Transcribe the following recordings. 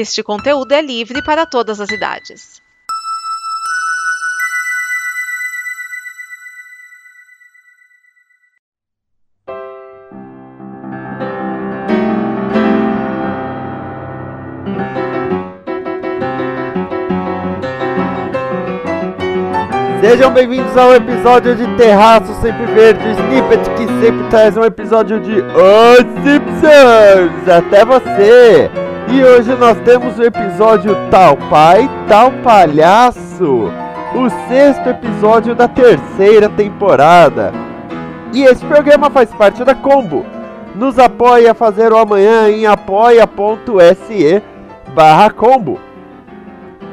Este conteúdo é livre para todas as idades. Sejam bem-vindos ao episódio de Terraço Sempre Verde, Snippet que sempre traz um episódio de Os Simpsons até você. E hoje nós temos o episódio Tal Pai, Tal Palhaço, o sexto episódio da terceira temporada. E esse programa faz parte da Combo. Nos apoia a fazer o amanhã em apoia.se barra combo.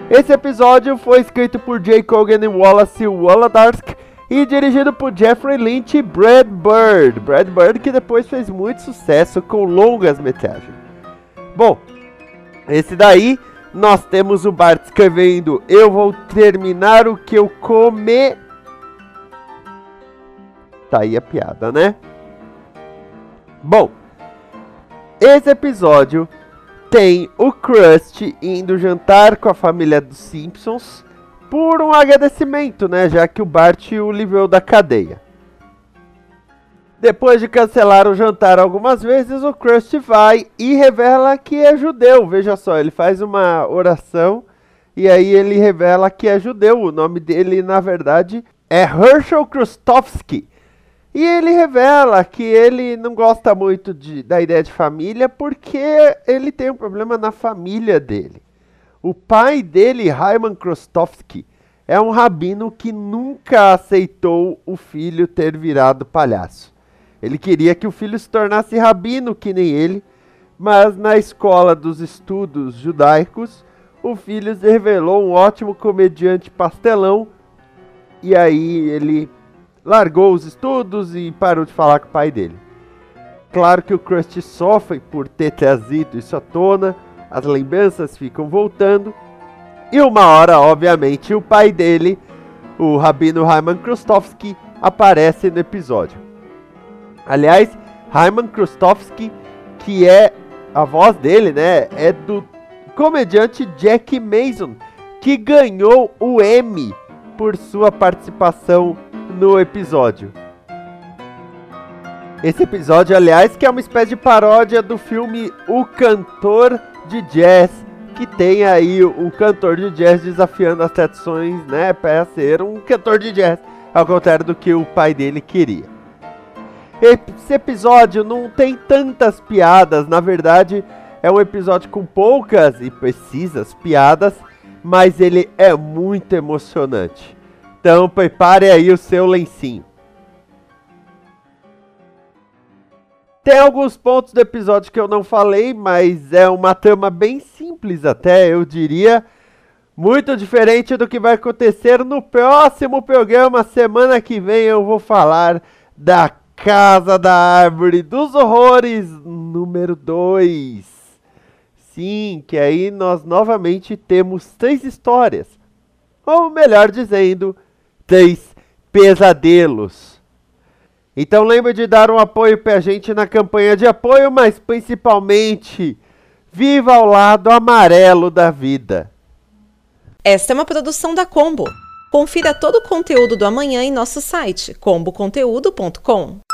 Esse episódio foi escrito por Jay Cogan e Wallace Wolodarsk e dirigido por Jeffrey Lynch e Brad Bird. Brad Bird que depois fez muito sucesso com longas metragens. Bom, esse daí nós temos o Bart escrevendo Eu vou terminar o que eu comer. Tá aí a piada, né? Bom, esse episódio tem o Krusty indo jantar com a família dos Simpsons por um agradecimento, né? Já que o Bart o livrou da cadeia. Depois de cancelar o jantar algumas vezes, o Krusty vai e revela que é judeu. Veja só, ele faz uma oração e aí ele revela que é judeu. O nome dele, na verdade, é Herschel Krustowski. E ele revela que ele não gosta muito de, da ideia de família porque ele tem um problema na família dele. O pai dele, Hyman Krostowski, é um rabino que nunca aceitou o filho ter virado palhaço. Ele queria que o filho se tornasse rabino que nem ele, mas na escola dos estudos judaicos, o filho se revelou um ótimo comediante pastelão e aí ele largou os estudos e parou de falar com o pai dele. Claro que o Krusty sofre por ter trazido isso à tona, as lembranças ficam voltando, e uma hora, obviamente, o pai dele, o Rabino Hyman Krustowski, aparece no episódio. Aliás, Hyman Krustowski, que é a voz dele, né, é do comediante Jack Mason, que ganhou o Emmy por sua participação no episódio. Esse episódio, aliás, que é uma espécie de paródia do filme O Cantor de Jazz, que tem aí um cantor de jazz desafiando as tradições, né, para ser um cantor de jazz, ao contrário do que o pai dele queria. Esse episódio não tem tantas piadas, na verdade, é um episódio com poucas e precisas piadas, mas ele é muito emocionante. Então prepare aí o seu lencinho. Tem alguns pontos do episódio que eu não falei, mas é uma trama bem simples até, eu diria. Muito diferente do que vai acontecer no próximo programa. Semana que vem eu vou falar da Casa da Árvore dos Horrores número 2. Sim, que aí nós novamente temos três histórias. Ou melhor dizendo, três pesadelos. Então lembre de dar um apoio pra gente na campanha de apoio, mas principalmente viva ao lado amarelo da vida. Esta é uma produção da Combo. Confira todo o conteúdo do amanhã em nosso site comboconteúdo.com.